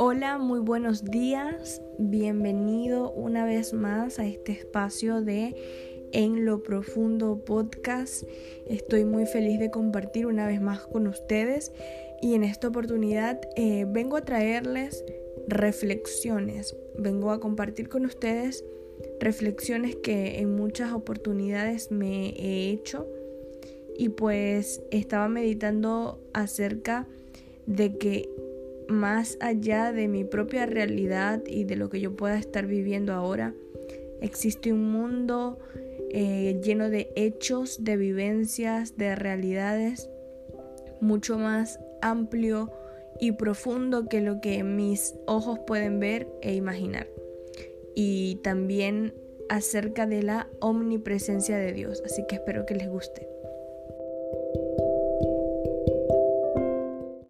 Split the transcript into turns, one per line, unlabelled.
Hola, muy buenos días. Bienvenido una vez más a este espacio de En lo Profundo podcast. Estoy muy feliz de compartir una vez más con ustedes y en esta oportunidad eh, vengo a traerles reflexiones. Vengo a compartir con ustedes reflexiones que en muchas oportunidades me he hecho y pues estaba meditando acerca de que más allá de mi propia realidad y de lo que yo pueda estar viviendo ahora, existe un mundo eh, lleno de hechos, de vivencias, de realidades, mucho más amplio y profundo que lo que mis ojos pueden ver e imaginar. Y también acerca de la omnipresencia de Dios, así que espero que les guste.